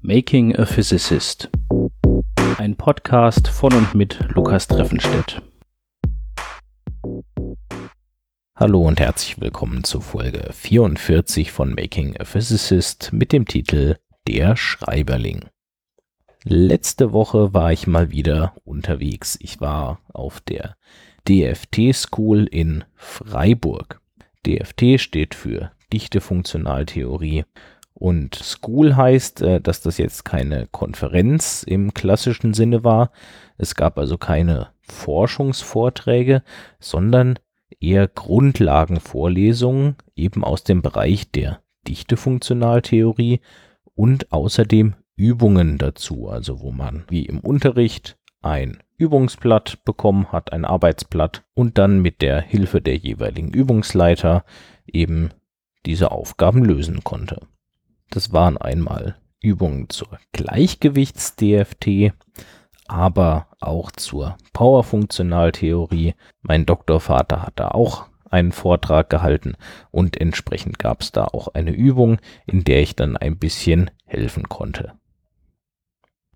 Making a Physicist. Ein Podcast von und mit Lukas Treffenstedt. Hallo und herzlich willkommen zu Folge 44 von Making a Physicist mit dem Titel Der Schreiberling. Letzte Woche war ich mal wieder unterwegs. Ich war auf der DFT School in Freiburg. DFT steht für Dichte Funktionaltheorie und School heißt, äh, dass das jetzt keine Konferenz im klassischen Sinne war. Es gab also keine Forschungsvorträge, sondern eher Grundlagenvorlesungen eben aus dem Bereich der Dichtefunktionaltheorie und außerdem Übungen dazu, also wo man wie im Unterricht ein Übungsblatt bekommen hat, ein Arbeitsblatt und dann mit der Hilfe der jeweiligen Übungsleiter eben diese Aufgaben lösen konnte. Das waren einmal Übungen zur Gleichgewichts-DFT, aber auch zur Powerfunktionaltheorie. Mein Doktorvater hat da auch einen Vortrag gehalten und entsprechend gab es da auch eine Übung, in der ich dann ein bisschen helfen konnte.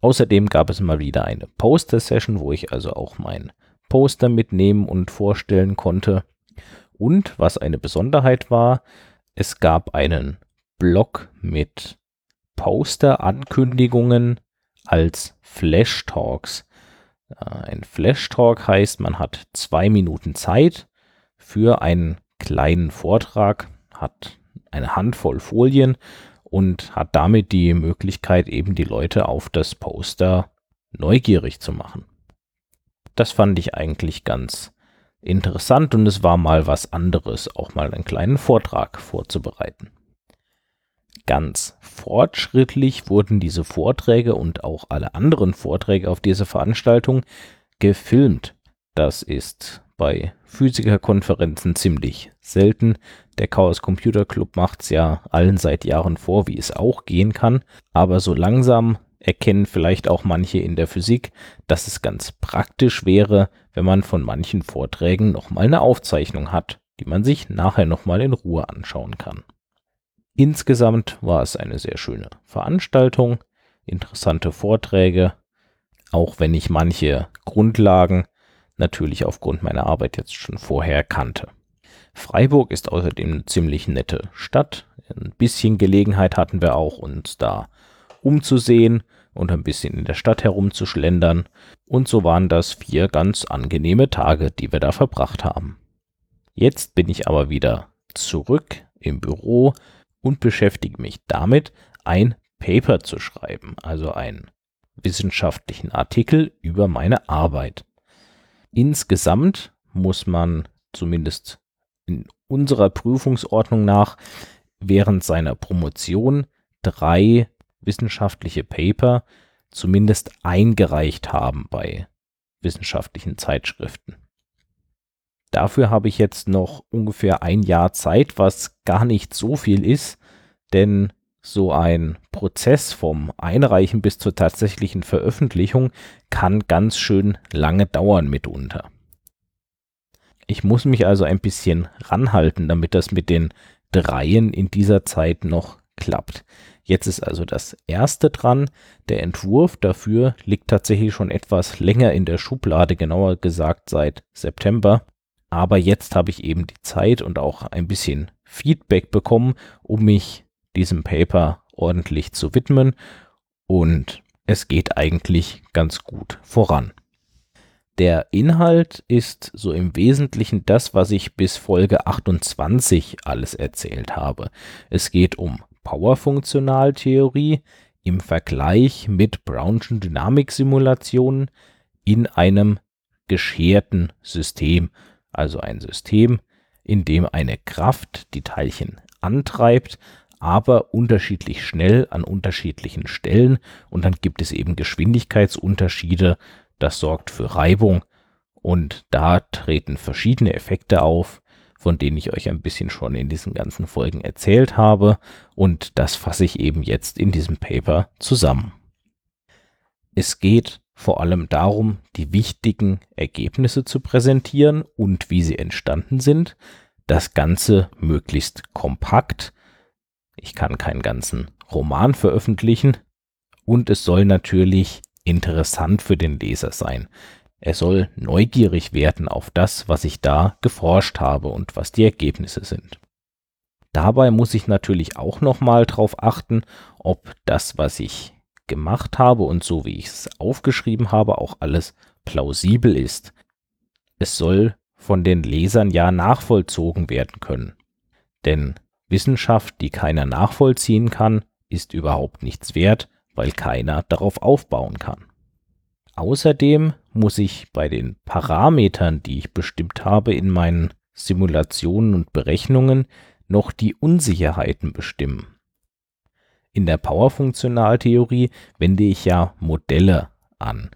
Außerdem gab es mal wieder eine Poster-Session, wo ich also auch mein Poster mitnehmen und vorstellen konnte. Und was eine Besonderheit war, es gab einen Blog mit Poster-Ankündigungen als Flash Talks. Äh, ein Flash Talk heißt, man hat zwei Minuten Zeit für einen kleinen Vortrag, hat eine Handvoll Folien und hat damit die Möglichkeit, eben die Leute auf das Poster neugierig zu machen. Das fand ich eigentlich ganz interessant und es war mal was anderes, auch mal einen kleinen Vortrag vorzubereiten ganz fortschrittlich wurden diese Vorträge und auch alle anderen Vorträge auf dieser Veranstaltung gefilmt. Das ist bei Physikerkonferenzen ziemlich selten. Der Chaos Computer Club macht es ja allen seit Jahren vor, wie es auch gehen kann. Aber so langsam erkennen vielleicht auch manche in der Physik, dass es ganz praktisch wäre, wenn man von manchen Vorträgen nochmal eine Aufzeichnung hat, die man sich nachher nochmal in Ruhe anschauen kann. Insgesamt war es eine sehr schöne Veranstaltung, interessante Vorträge, auch wenn ich manche Grundlagen natürlich aufgrund meiner Arbeit jetzt schon vorher kannte. Freiburg ist außerdem eine ziemlich nette Stadt. Ein bisschen Gelegenheit hatten wir auch, uns da umzusehen und ein bisschen in der Stadt herumzuschlendern. Und so waren das vier ganz angenehme Tage, die wir da verbracht haben. Jetzt bin ich aber wieder zurück im Büro und beschäftige mich damit, ein Paper zu schreiben, also einen wissenschaftlichen Artikel über meine Arbeit. Insgesamt muss man zumindest in unserer Prüfungsordnung nach während seiner Promotion drei wissenschaftliche Paper zumindest eingereicht haben bei wissenschaftlichen Zeitschriften. Dafür habe ich jetzt noch ungefähr ein Jahr Zeit, was gar nicht so viel ist, denn so ein Prozess vom Einreichen bis zur tatsächlichen Veröffentlichung kann ganz schön lange dauern mitunter. Ich muss mich also ein bisschen ranhalten, damit das mit den Dreien in dieser Zeit noch klappt. Jetzt ist also das erste dran. Der Entwurf dafür liegt tatsächlich schon etwas länger in der Schublade, genauer gesagt seit September. Aber jetzt habe ich eben die Zeit und auch ein bisschen Feedback bekommen, um mich diesem Paper ordentlich zu widmen. Und es geht eigentlich ganz gut voran. Der Inhalt ist so im Wesentlichen das, was ich bis Folge 28 alles erzählt habe. Es geht um Powerfunktionaltheorie im Vergleich mit Brownschen Dynamiksimulationen in einem gescherten System also ein System, in dem eine Kraft die Teilchen antreibt, aber unterschiedlich schnell an unterschiedlichen Stellen. Und dann gibt es eben Geschwindigkeitsunterschiede, das sorgt für Reibung. Und da treten verschiedene Effekte auf, von denen ich euch ein bisschen schon in diesen ganzen Folgen erzählt habe. Und das fasse ich eben jetzt in diesem Paper zusammen. Es geht vor allem darum, die wichtigen Ergebnisse zu präsentieren und wie sie entstanden sind. Das Ganze möglichst kompakt. Ich kann keinen ganzen Roman veröffentlichen und es soll natürlich interessant für den Leser sein. Er soll neugierig werden auf das, was ich da geforscht habe und was die Ergebnisse sind. Dabei muss ich natürlich auch nochmal darauf achten, ob das, was ich gemacht habe und so wie ich es aufgeschrieben habe, auch alles plausibel ist. Es soll von den Lesern ja nachvollzogen werden können. Denn Wissenschaft, die keiner nachvollziehen kann, ist überhaupt nichts wert, weil keiner darauf aufbauen kann. Außerdem muss ich bei den Parametern, die ich bestimmt habe in meinen Simulationen und Berechnungen, noch die Unsicherheiten bestimmen. In der Powerfunktionaltheorie wende ich ja Modelle an,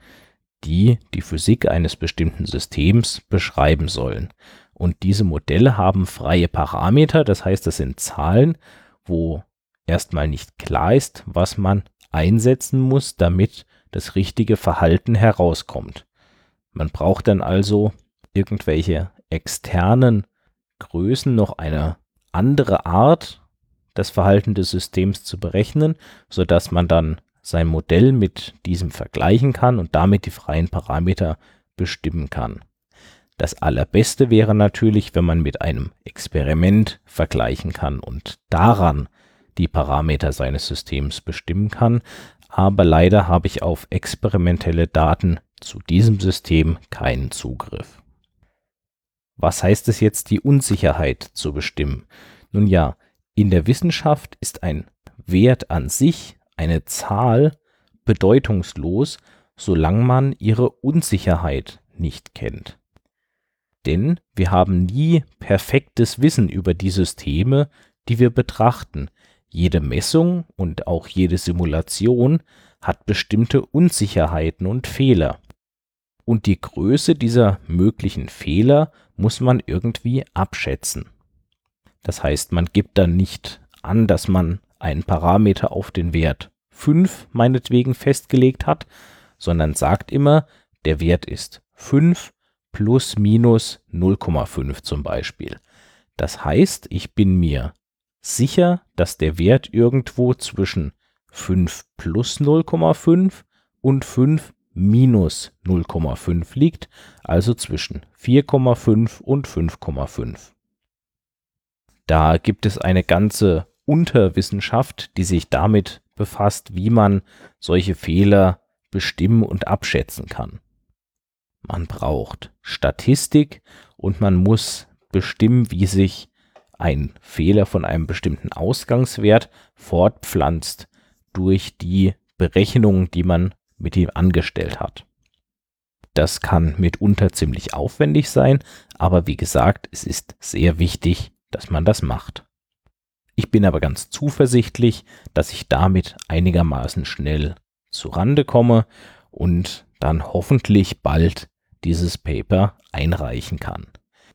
die die Physik eines bestimmten Systems beschreiben sollen. Und diese Modelle haben freie Parameter, das heißt, das sind Zahlen, wo erstmal nicht klar ist, was man einsetzen muss, damit das richtige Verhalten herauskommt. Man braucht dann also irgendwelche externen Größen noch eine andere Art, das Verhalten des Systems zu berechnen, sodass man dann sein Modell mit diesem vergleichen kann und damit die freien Parameter bestimmen kann. Das allerbeste wäre natürlich, wenn man mit einem Experiment vergleichen kann und daran die Parameter seines Systems bestimmen kann, aber leider habe ich auf experimentelle Daten zu diesem System keinen Zugriff. Was heißt es jetzt, die Unsicherheit zu bestimmen? Nun ja, in der Wissenschaft ist ein Wert an sich, eine Zahl, bedeutungslos, solange man ihre Unsicherheit nicht kennt. Denn wir haben nie perfektes Wissen über die Systeme, die wir betrachten. Jede Messung und auch jede Simulation hat bestimmte Unsicherheiten und Fehler. Und die Größe dieser möglichen Fehler muss man irgendwie abschätzen. Das heißt, man gibt dann nicht an, dass man einen Parameter auf den Wert 5 meinetwegen festgelegt hat, sondern sagt immer, der Wert ist 5 plus minus 0,5 zum Beispiel. Das heißt, ich bin mir sicher, dass der Wert irgendwo zwischen 5 plus 0,5 und 5 minus 0,5 liegt, also zwischen 4,5 und 5,5. Da gibt es eine ganze Unterwissenschaft, die sich damit befasst, wie man solche Fehler bestimmen und abschätzen kann. Man braucht Statistik und man muss bestimmen, wie sich ein Fehler von einem bestimmten Ausgangswert fortpflanzt durch die Berechnungen, die man mit ihm angestellt hat. Das kann mitunter ziemlich aufwendig sein, aber wie gesagt, es ist sehr wichtig, dass man das macht. Ich bin aber ganz zuversichtlich, dass ich damit einigermaßen schnell zu Rande komme und dann hoffentlich bald dieses Paper einreichen kann.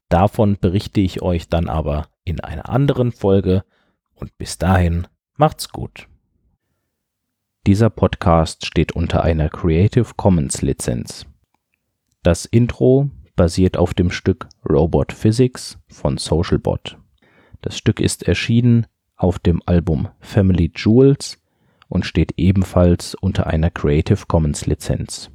Davon berichte ich euch dann aber in einer anderen Folge und bis dahin macht's gut. Dieser Podcast steht unter einer Creative Commons Lizenz. Das Intro basiert auf dem Stück Robot Physics von Socialbot. Das Stück ist erschienen auf dem Album Family Jewels und steht ebenfalls unter einer Creative Commons Lizenz